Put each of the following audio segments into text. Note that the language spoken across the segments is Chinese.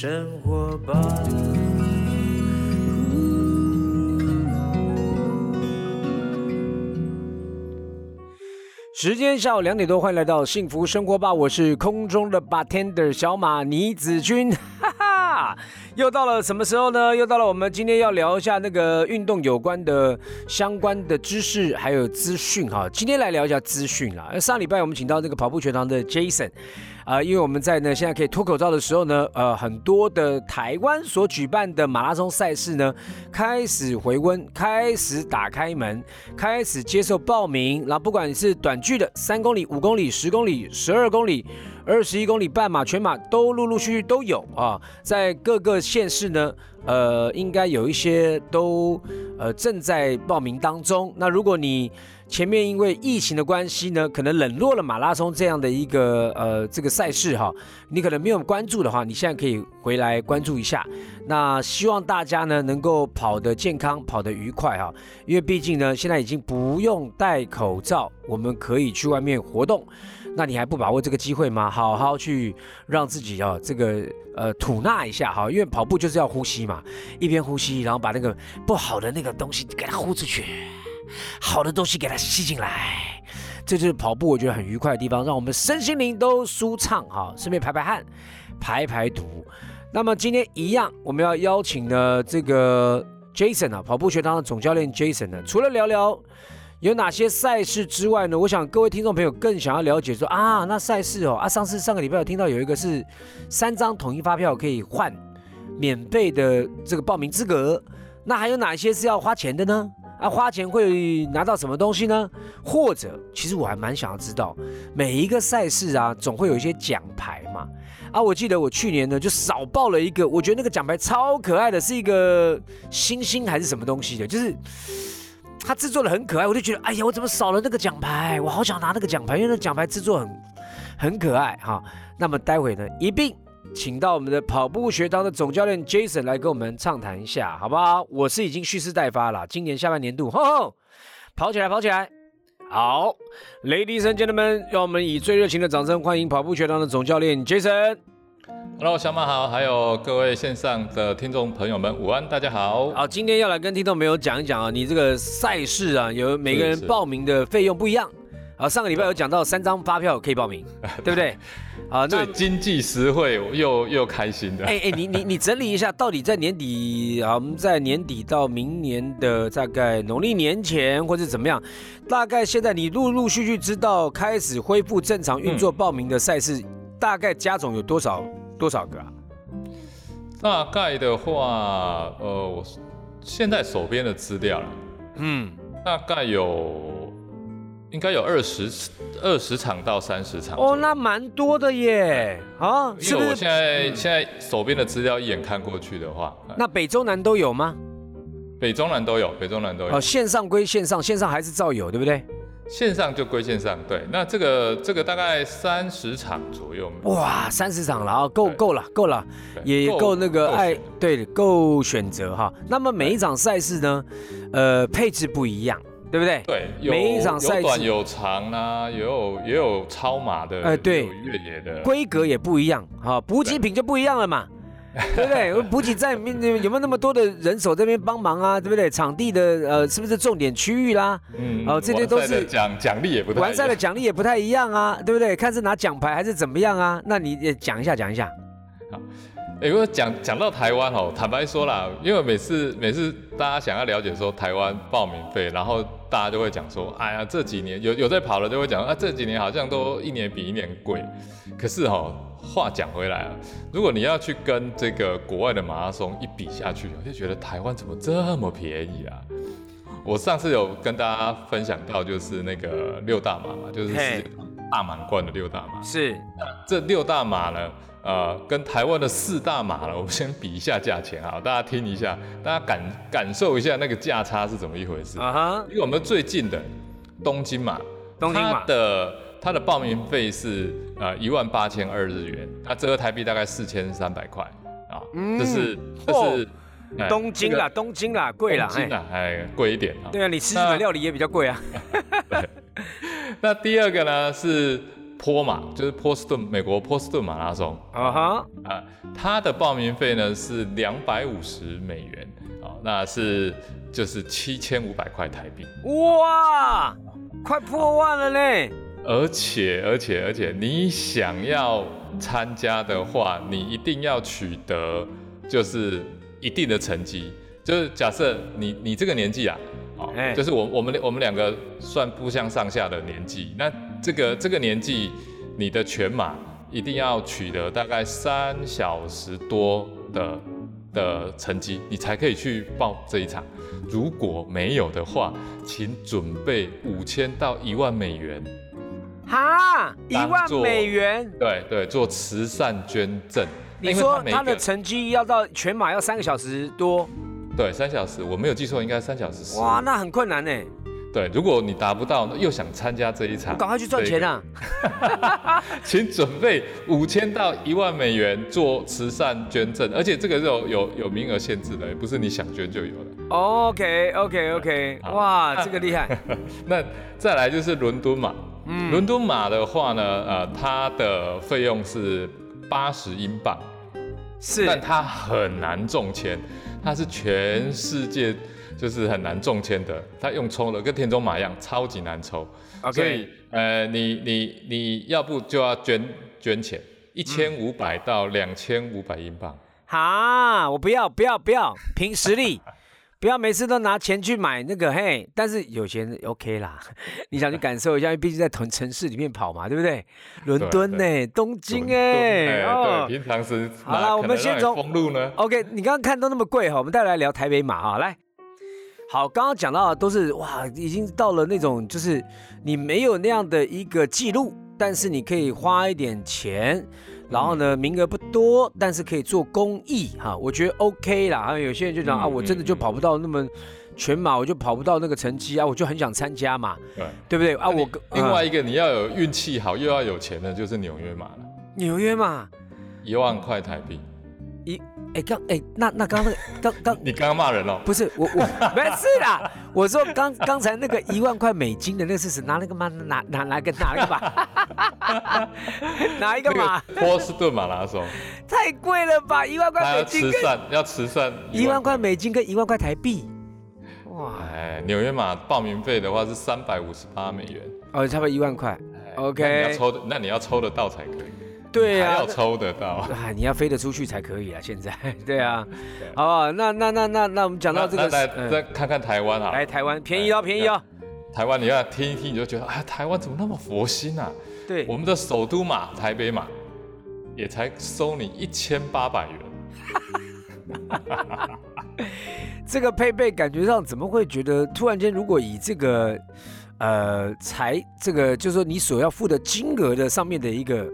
生活吧。时间下午两点多，欢迎来到幸福生活吧，我是空中的 bartender 小马倪子君，哈哈，又到了什么时候呢？又到了我们今天要聊一下那个运动有关的相关的知识还有资讯哈。今天来聊一下资讯啦。上礼拜我们请到这个跑步学堂的 Jason。啊，因为我们在呢，现在可以脱口罩的时候呢，呃，很多的台湾所举办的马拉松赛事呢，开始回温，开始打开门，开始接受报名。然后不管你是短距的三公里、五公里、十公里、十二公里、二十一公里半马、全马，都陆陆续续都有啊，在各个县市呢。呃，应该有一些都呃正在报名当中。那如果你前面因为疫情的关系呢，可能冷落了马拉松这样的一个呃这个赛事哈，你可能没有关注的话，你现在可以回来关注一下。那希望大家呢能够跑得健康，跑得愉快哈，因为毕竟呢现在已经不用戴口罩，我们可以去外面活动。那你还不把握这个机会吗？好好去让自己啊，这个呃吐纳一下哈，因为跑步就是要呼吸嘛，一边呼吸，然后把那个不好的那个东西给它呼出去，好的东西给它吸进来，这就是跑步我觉得很愉快的地方，让我们身心灵都舒畅哈，顺便排排汗，排排毒。那么今天一样，我们要邀请的这个 Jason 啊，跑步学堂的总教练 Jason 呢，除了聊聊。有哪些赛事之外呢？我想各位听众朋友更想要了解说啊，那赛事哦啊，上次上个礼拜有听到有一个是三张统一发票可以换免费的这个报名资格，那还有哪些是要花钱的呢？啊，花钱会拿到什么东西呢？或者，其实我还蛮想要知道，每一个赛事啊，总会有一些奖牌嘛。啊，我记得我去年呢就少报了一个，我觉得那个奖牌超可爱的，是一个星星还是什么东西的，就是。他制作的很可爱，我就觉得，哎呀，我怎么少了那个奖牌？我好想拿那个奖牌，因为那奖牌制作很很可爱哈。那么待会呢，一并请到我们的跑步学堂的总教练 Jason 来跟我们畅谈一下，好不好？我是已经蓄势待发了，今年下半年度，吼吼，跑起来，跑起来！好，Ladies and Gentlemen，让我们以最热情的掌声欢迎跑步学堂的总教练 Jason。Hello，小马好，还有各位线上的听众朋友们，午安，大家好。好，今天要来跟听众朋友讲一讲啊，你这个赛事啊，有每个人报名的费用不一样。好，上个礼拜有讲到三张发票可以报名，对不对？啊，最经济实惠又又开心的。哎哎，你你你整理一下，到底在年底啊，我们在年底到明年的大概农历年前或者怎么样？大概现在你陆陆续续知道开始恢复正常运作报名的赛事，大概加总有多少？多少个啊？大概的话，呃，我现在手边的资料，嗯，大概有应该有二十二十场到三十场。哦，那蛮多的耶，啊，因为我现在现在手边的资料一眼看过去的话，那北中南都有吗？北中南都有，北中南都有。哦，线上归线上，线上还是照有，对不对？线上就归线上，对，那这个这个大概三十场左右。哇，三十场了啊，够够了，够了，也够那个爱，对，够选择哈。那么每一场赛事呢，呃，配置不一样，对不对？对，每一场赛事有短有长啊，也有也有超马的，哎，对，越野的，规格也不一样哈，补给品就不一样了嘛。对不对？补给站里面有没有那么多的人手这边帮忙啊？对不对？场地的呃，是不是重点区域啦？嗯，哦，这些都是奖奖励也不完赛的奖励也不太一样啊，对不对？看是拿奖牌还是怎么样啊？那你也讲一下，讲一下。好，如果讲讲到台湾哦，坦白说啦，因为每次每次大家想要了解说台湾报名费，然后大家就会讲说，哎呀，这几年有有在跑了，就会讲啊，这几年好像都一年比一年贵。可是哈。话讲回来啊，如果你要去跟这个国外的马拉松一比下去，我就觉得台湾怎么这么便宜啊？我上次有跟大家分享到，就是那个六大马嘛，就是大满贯的六大马。是，这六大马呢，呃，跟台湾的四大马呢，我们先比一下价钱啊，大家听一下，大家感感受一下那个价差是怎么一回事啊？哈，因为我们最近的东京马，东京马的。它的报名费是呃一万八千二日元，它折合台币大概四千三百块啊，这是这是东京啦，东京啦，贵啦，哎，贵一点啊。对啊，你吃日本料理也比较贵啊。那 第二个呢是坡马，就是波士顿美国波士顿马拉松啊哈，啊，它的报名费呢是两百五十美元啊，那是就是七千五百块台币。哇，快破万了嘞！而且而且而且，你想要参加的话，你一定要取得就是一定的成绩。就是假设你你这个年纪啊，哦，哎就是我我们我们两个算不相上下的年纪，那这个这个年纪，你的全马一定要取得大概三小时多的的成绩，你才可以去报这一场。如果没有的话，请准备五千到一万美元。哈，一万美元。对对，做慈善捐赠。你说他的成绩要到全马要三个小时多，对三小时，我没有记错，应该三小时十。哇，那很困难呢。对，如果你达不到，又想参加这一场，赶快去赚钱啊！啊！请准备五千到一万美元做慈善捐赠，而且这个是有有有名额限制的，不是你想捐就有的。OK OK OK，哇，那这个厉害。那再来就是伦敦马，嗯伦敦马的话呢，呃，它的费用是八十英镑，是但它很难中签，它是全世界就是很难中签的，他用抽的跟田中马一样，超级难抽。所 OK，以呃，你你你要不就要捐捐钱，一千五百到两千五百英镑。哈，我不要不要不要，凭实力。不要每次都拿钱去买那个嘿，但是有钱 OK 啦，你想去感受一下，因为毕竟在同城市里面跑嘛，对不对？伦敦呢，东京哎，哦对，平常时好了我们先从封路呢。OK，你刚刚看都那么贵哈，我们再来聊台北马啊，来。好，刚刚讲到的都是哇，已经到了那种就是你没有那样的一个记录，但是你可以花一点钱，然后呢名额不多，但是可以做公益哈，我觉得 OK 啦。啊有有些人就讲、嗯啊，我真的就跑不到那么全马，我就跑不到那个成绩啊，我就很想参加嘛，对，对不对啊？我嗯另外一个你要有运气好又要有钱的，就是纽约马了，纽约马，一万块台币。哎刚哎那那刚刚那个刚刚你刚刚骂人了，不是我我没事啦，我说刚刚才那个一万块美金的那个是谁？拿那个吗？拿拿拿个拿一个吧，拿一个嘛，波士顿马拉松，太贵了吧？一万块美金跟慈善，要慈善一万块美金跟一万块台币，哇，哎，纽约马报名费的话是三百五十八美元。哦，差不多一万块。哎 OK 那你要抽的，那你要抽得到才可以，对啊还要，抽得到。哎，你要飞得出去才可以啊！现在，对啊对，好不好？那那那那那我们讲到这个那，那来嗯再看看台湾啊，来台湾便宜哦，便宜哦，台湾你要听一听，你就觉得啊，台湾怎么那么佛心啊？对我，们的首都嘛台北嘛也才收你一千八百元，这个配备感觉上怎么会觉得突然间，如果以这个呃财这个就是说你所要付的金额的上面的一个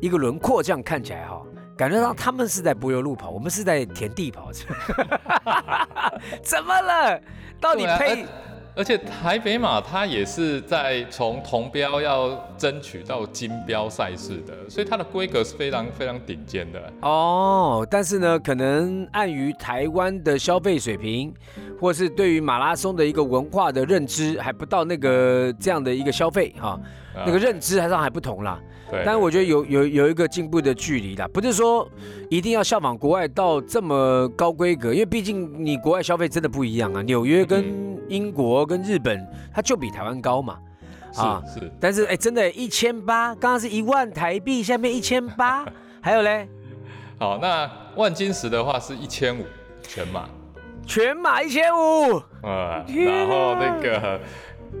一个轮廓，这样看起来哈、感觉到他们是在柏油路跑，我们是在田地跑，怎么了？到底配、而且台北马它也是在从铜标要争取到金标赛事的，所以它的规格是非常非常顶尖的。哦，但是呢，可能碍于台湾的消费水平，或是对于马拉松的一个文化的认知，还不到那个这样的一个消费哈、啊那个认知还上还不同啦。对，但是我觉得有有有一个进步的距离啦，不是说一定要效仿国外到这么高规格，因为毕竟你国外消费真的不一样啊。纽约跟英国跟日本，它就比台湾高嘛。啊是是但是哎，真的，一千八，刚刚是一万台币，下面一千八，还有嘞，好。那万金石的话是一千五全马，全马一千五。啊然后那个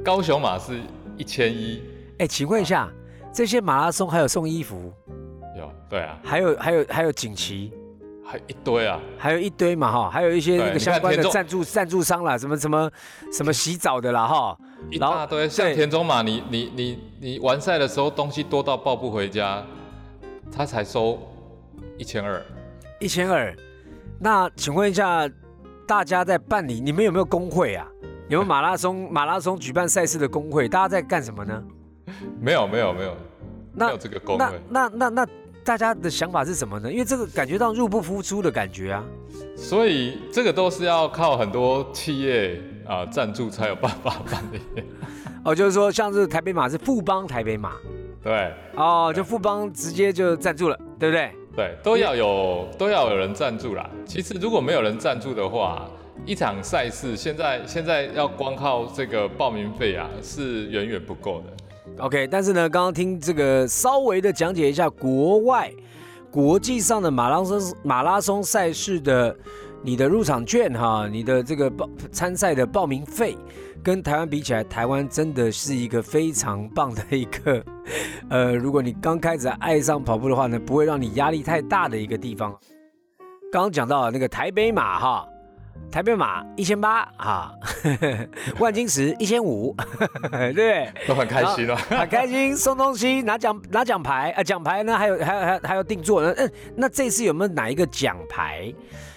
高雄马是一千一，哎，请问一下，这些马拉松还有送衣服，有对啊，还有还有还有锦旗，还一堆啊，还有一堆嘛哈，还有一些那个相关的赞助赞助商啦，什么什么什么洗澡的啦哈。一大堆。像田中马，你你你你完赛的时候东西多到抱不回家，他才收一千二。一千二。那请问一下，大家在办理，你们有没有工会啊？有没有马拉松马拉松举办赛事的工会？大家在干什么呢？没有没有没有，没那有这个工那会，那那那大家的想法是什么呢？因为这个感觉到入不敷出的感觉啊。所以这个都是要靠很多企业啊赞助才有办法办的。哦，就是说像是台北马是富邦台北马，对哦，就富邦直接就赞助了，对不对？对，都要有都要有人赞助啦。其实如果没有人赞助的话，一场赛事现在现在要光靠这个报名费啊，是远远不够的。OK，但是呢，刚刚听这个稍微的讲解一下国外国际上的马拉松马拉松赛事的你的入场券哈，你的这个报参赛的报名费，跟台湾比起来，台湾真的是一个非常棒的一个，呃，如果你刚开始爱上跑步的话呢，不会让你压力太大的一个地方。刚刚讲到那个台北马哈。台北马一千八啊，万金石一千五，对？都很开心哦。很开心，送东西，拿奖拿奖牌啊，奖牌呢还有还有还有还有定做呢。嗯，那这次有没有哪一个奖牌？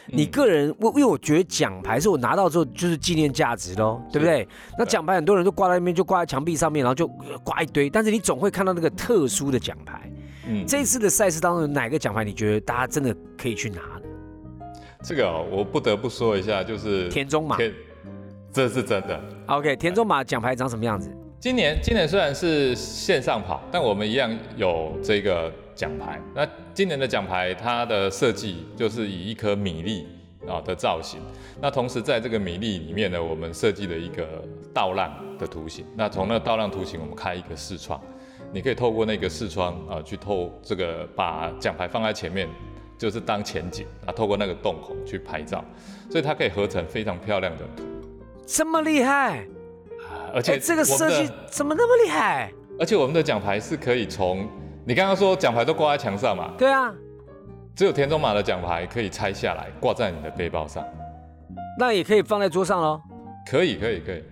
你个人，我因为我觉得奖牌是我拿到之后就是纪念价值喽，对不对？那奖牌很多人都挂在那边，就挂在墙壁上面，然后就挂一堆，但是你总会看到那个特殊的奖牌。嗯，这次的赛事当中，哪个奖牌你觉得大家真的可以去拿呢？这个哦我不得不说一下，就是田中马。田，这是真的。OK，田中马奖牌长什么样子？今年今年虽然是线上跑，但我们一样有这个奖牌。那今年的奖牌它的设计就是以一颗米粒啊的造型。那同时在这个米粒里面呢，我们设计了一个倒浪的图形。那从那个倒浪图形，我们开一个视窗，你可以透过那个视窗啊去透这个把奖牌放在前面。就是当前景啊，透过那个洞口去拍照，所以它可以合成非常漂亮的图，这么厉害，而且哎，这个设计怎么那么厉害？而且我们的奖牌是可以从你刚刚说奖牌都挂在墙上嘛，对啊，只有田中马的奖牌可以拆下来挂在你的背包上，那也可以放在桌上喽。可以可以可以，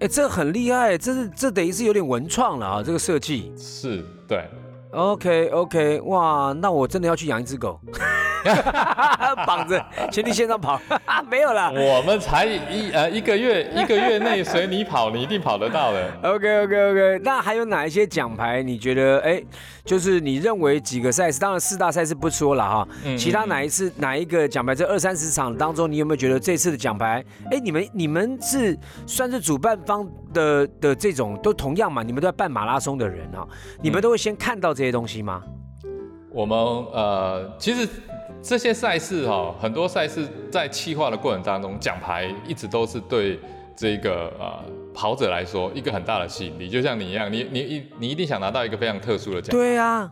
哎，这个很厉害，这是这等于是有点文创了啊，这个设计。是对，OK OK，哇，那我真的要去养一只狗，绑着全力线上跑，没有啦。我们才一呃一个月一个月内随你跑，你一定跑得到的。OK OK OK，那还有哪一些奖牌？你觉得哎，就是你认为几个赛事？当然四大赛事不说了哈，嗯其他哪一次哪一个奖牌？这二三十场当中，你有没有觉得这次的奖牌？哎，你们你们是算是主办方的的这种都同样嘛？你们都在办马拉松的人啊，你们都会先看到这些东西吗？我们呃，其实这些赛事哈、很多赛事在企划的过程当中，奖牌一直都是对这个呃跑者来说一个很大的吸引力。就像你一样，你你一你一定想拿到一个非常特殊的奖。对啊，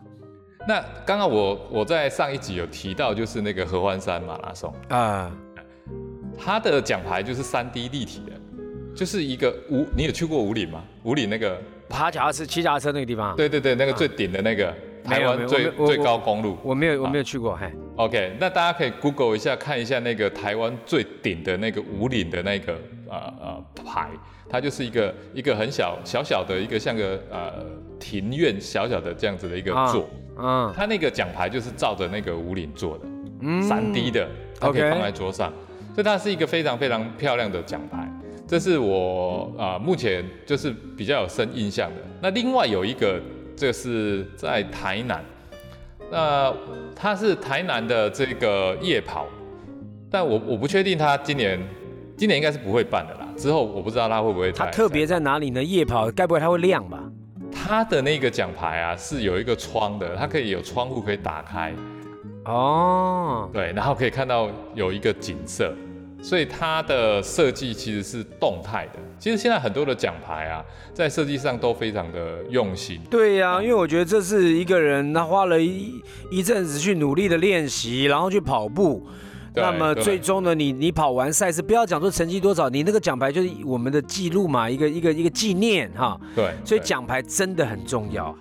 那刚刚我我在上一集有提到，就是那个合欢山马拉松，啊、它的奖牌就是三 D 立体的，就是一个五，你有去过五岭吗？五岭那个，爬脚踏车、骑脚踏车那个地方，对对对，那个最顶的那个台湾最最高公路。我没有我没有去过，嘿，OK，那大家可以 Google 一下，看一下那个台湾最顶的那个五岭的那个呃呃牌，它就是一个一个很小小小的一个像个呃庭院小小的这样子的一个啊座，嗯它那个奖牌就是照着那个五岭做的，嗯。三 D 的，它可以放在桌上，所以它是一个非常非常漂亮的奖牌。这是我啊、呃目前就是比较有深印象的。那另外有一个，这是在台南，那他是台南的这个夜跑，但我我不确定他今年今年应该是不会办的啦。之后我不知道他会不会他特别在哪里呢？夜跑，该不会他会亮吧？他的那个奖牌啊是有一个窗的，它可以有窗户可以打开，哦，对，然后可以看到有一个景色，所以它的设计其实是动态的。其实现在很多的奖牌啊，在设计上都非常的用心。对呀、因为我觉得这是一个人他花了一一阵子去努力的练习，然后去跑步。那么最终呢，你你跑完赛事，不要讲说成绩多少，你那个奖牌就是我们的记录嘛，一个一个一个纪念哈。对，对所以奖牌真的很重要。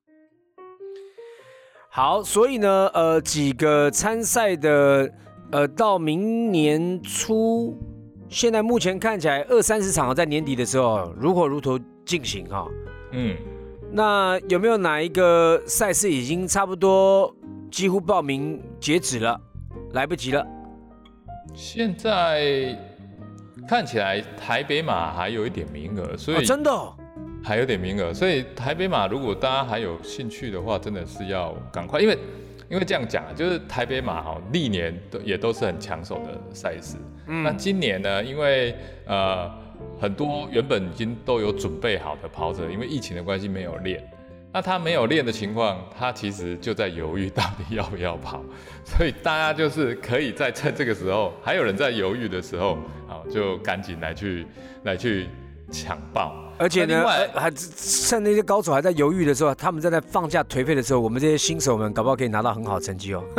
好，所以呢，呃，几个参赛的，呃，到明年初，现在目前看起来二三十场在年底的时候如火如荼进行哈。嗯，那有没有哪一个赛事已经差不多几乎报名截止了，来不及了？现在看起来台北马还有一点名额，所哦，以真的、哦，还有点名额，所以台北马如果大家还有兴趣的话，真的是要赶快，因为因为这样讲啊，就是台北马哈历年都也都是很抢手的赛事。那嗯，今年呢，因为呃很多原本已经都有准备好的跑者，因为疫情的关系没有练，那他没有练的情况，他其实就在犹豫到底要不要跑。所以大家就是可以在趁这个时候，还有人在犹豫的时候，啊，就赶紧来去来去抢爆。而且呢，还趁那些高手还在犹豫的时候，他们在那放假颓废的时候，我们这些新手们搞不好可以拿到很好的成绩哦。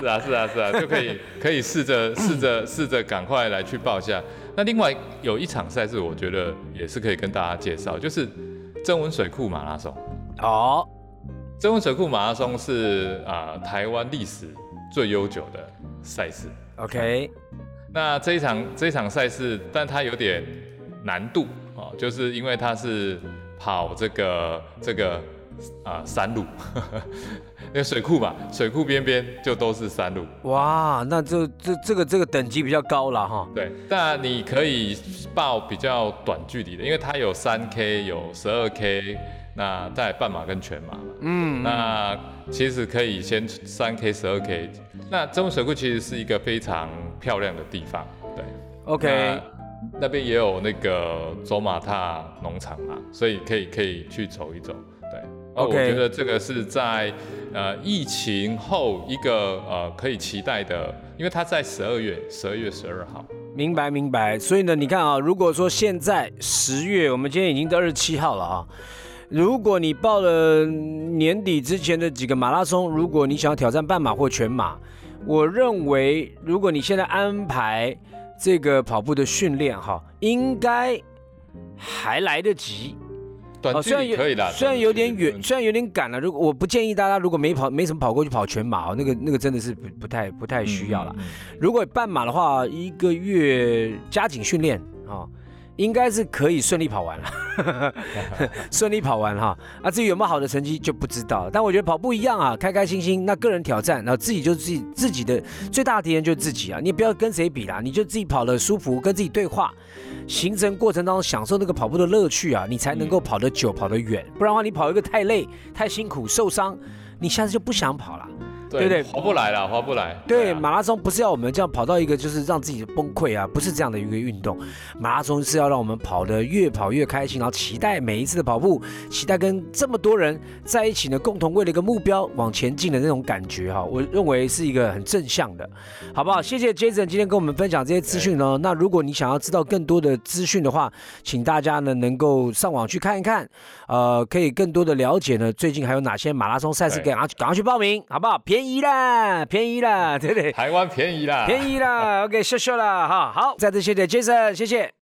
是啊，是啊，是啊，就可以 可以试着试着试着赶快来去报一下。那另外有一场赛事，我觉得也是可以跟大家介绍，就是增温水库马拉松。哦，增温水库马拉松是啊、台湾历史最悠久的赛事。OK，那这一场这一场赛事，但它有点难度啊、就是因为它是跑这个这个啊、山路，那个水库嘛，水库边边就都是山路。哇，那这这这个这个等级比较高了哈。对，但你可以报比较短距离的，因为它有三 K，有十二 K，那再半马跟全马嘛。嗯，那其实可以先三 K、十二 K。那增温水库其实是一个非常漂亮的地方，对。OK，那那边也有那个走马踏农场嘛，所以可以可以去走一走。对，那我 OK 觉得这个是在呃疫情后一个呃可以期待的，因为它在十二月十二月十二号。明白明白。所以呢，你看啊，如果说现在十月，我们今天已经到二十七号了啊。如果你报了年底之前的几个马拉松，如果你想要挑战半马或全马，我认为如果你现在安排这个跑步的训练哈，应该还来得及。短距虽然有离可以的，虽然有点远，虽然有点赶了。如果我不建议大家，如果没跑没什么跑过去跑全马哦，那个那个真的是不不太不太需要了。。嗯嗯如果半马的话，一个月加紧训练啊，应该是可以顺利跑完了，顺利跑完哈。啊，至于有没有好的成绩就不知道。但我觉得跑步一样啊，开开心心，那个人挑战，然后自己就是自己自己的最大的敌人就是自己啊，你不要跟谁比啦，你就自己跑的舒服，跟自己对话。行程过程当中享受那个跑步的乐趣啊，你才能够跑得久、跑得远。不然的话，你跑一个太累、太辛苦、受伤，你下次就不想跑了。对不对划不来了，划不来。对，啊马拉松不是要我们这样跑到一个就是让自己崩溃啊，不是这样的一个运动。马拉松是要让我们跑得越跑越开心，然后期待每一次的跑步，期待跟这么多人在一起呢，共同为了一个目标往前进的那种感觉哈。我认为是一个很正向的，好不好？谢谢 Jason 今天跟我们分享这些资讯呢。那如果你想要知道更多的资讯的话，请大家呢能够上网去看一看，呃，可以更多的了解呢最近还有哪些马拉松赛事，赶快赶快去报名，好不好？便宜啦，便宜啦，对不对？台湾便宜啦，便宜啦，OK，谢谢啦，哈，好，再次谢谢 Jason，谢谢。